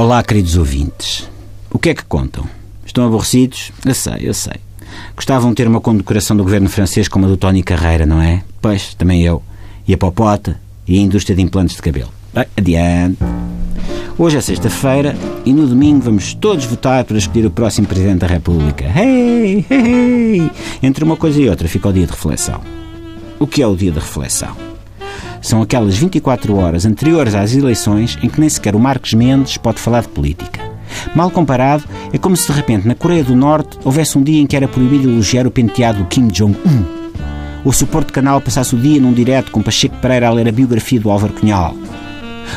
Olá, queridos ouvintes. O que é que contam? Estão aborrecidos? Eu sei, eu sei. Gostavam de ter uma condecoração do governo francês como a do Tony Carreira, não é? Pois, também eu. E a Popota e a indústria de implantes de cabelo. Bem, adiante. Hoje é sexta-feira e no domingo vamos todos votar para escolher o próximo Presidente da República. Hey, hey, hey. Entre uma coisa e outra fica o dia de reflexão. O que é o dia de reflexão? São aquelas 24 horas anteriores às eleições em que nem sequer o Marcos Mendes pode falar de política. Mal comparado, é como se de repente na Coreia do Norte houvesse um dia em que era proibido elogiar o penteado do Kim Jong-un. O suporte canal passasse o dia num direto com Pacheco Pereira a ler a biografia do Álvaro Cunhal.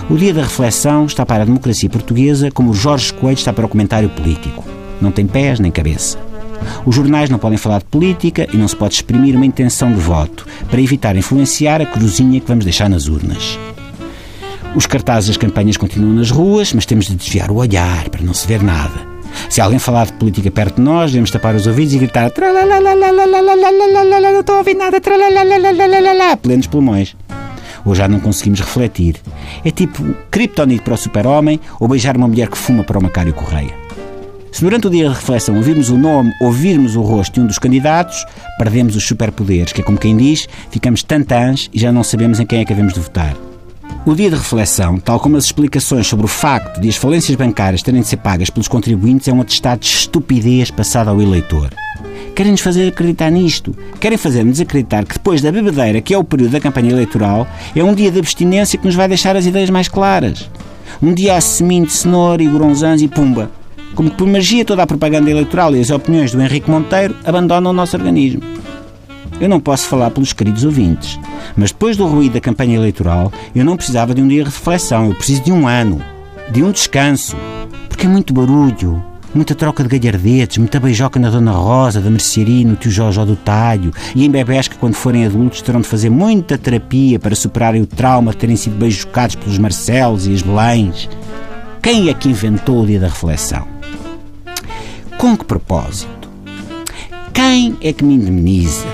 O dia da reflexão está para a democracia portuguesa como Jorge Coelho está para o comentário político. Não tem pés nem cabeça. Os jornais não podem falar de política e não se pode exprimir uma intenção de voto para evitar influenciar a cruzinha que vamos deixar nas urnas. Os cartazes das campanhas continuam nas ruas, mas temos de desviar o olhar para não se ver nada. Se alguém falar de política perto de nós, devemos tapar os ouvidos e gritar não estou a ouvir nada, plenos pulmões. Ou já não conseguimos refletir. É tipo criptonite para o super-homem ou beijar uma mulher que fuma para o Macário Correia. Se durante o dia de reflexão ouvirmos o nome, ouvirmos o rosto de um dos candidatos, perdemos os superpoderes, que é como quem diz, ficamos tantãs e já não sabemos em quem é que devemos de votar. O dia de reflexão, tal como as explicações sobre o facto de as falências bancárias terem de ser pagas pelos contribuintes, é um atestado de estupidez passado ao eleitor. Querem-nos fazer acreditar nisto. Querem fazer-nos acreditar que depois da bebedeira, que é o período da campanha eleitoral, é um dia de abstinência que nos vai deixar as ideias mais claras. Um dia a semente, cenoura e goronzãs e pumba como que por magia toda a propaganda eleitoral e as opiniões do Henrique Monteiro abandonam o nosso organismo. Eu não posso falar pelos queridos ouvintes, mas depois do ruído da campanha eleitoral, eu não precisava de um dia de reflexão, eu preciso de um ano, de um descanso, porque é muito barulho, muita troca de galhardetes, muita beijoca na Dona Rosa, da mercearia, no tio Jorge do Talho, e em bebés que, quando forem adultos, terão de fazer muita terapia para superarem o trauma de terem sido beijocados pelos Marcelos e as Belens. Quem é que inventou o dia da reflexão? Com que propósito? Quem é que me indemniza?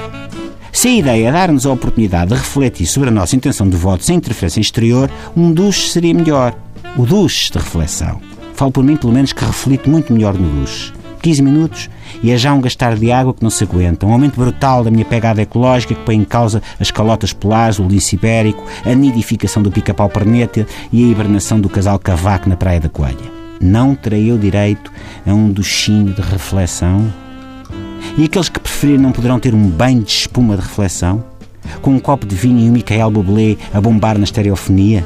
Se a ideia é dar-nos a oportunidade de refletir sobre a nossa intenção de voto sem interferência exterior, um duche seria melhor. O duche de reflexão. Falo por mim, pelo menos, que reflito muito melhor no duche. 15 minutos e é já um gastar de água que não se aguenta. Um aumento brutal da minha pegada ecológica que põe em causa as calotas polares, o lince ibérico, a nidificação do pica-pau perneta e a hibernação do casal cavaco na Praia da Coelha não terei eu direito a um duchinho de reflexão? E aqueles que preferirem não poderão ter um banho de espuma de reflexão? Com um copo de vinho e o Michael Bublé a bombar na estereofonia?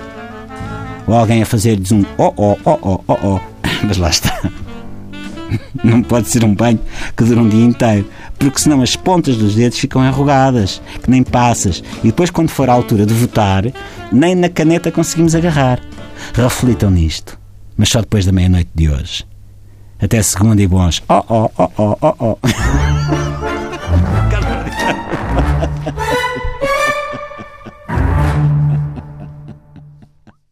Ou alguém a fazer-lhes um oh oh oh oh oh oh? Mas lá está. Não pode ser um banho que dura um dia inteiro, porque senão as pontas dos dedos ficam enrugadas, que nem passas, e depois, quando for a altura de votar, nem na caneta conseguimos agarrar. Reflitam nisto mas só depois da meia-noite de hoje. Até segunda e bons. Oh, oh, oh, oh, oh, oh.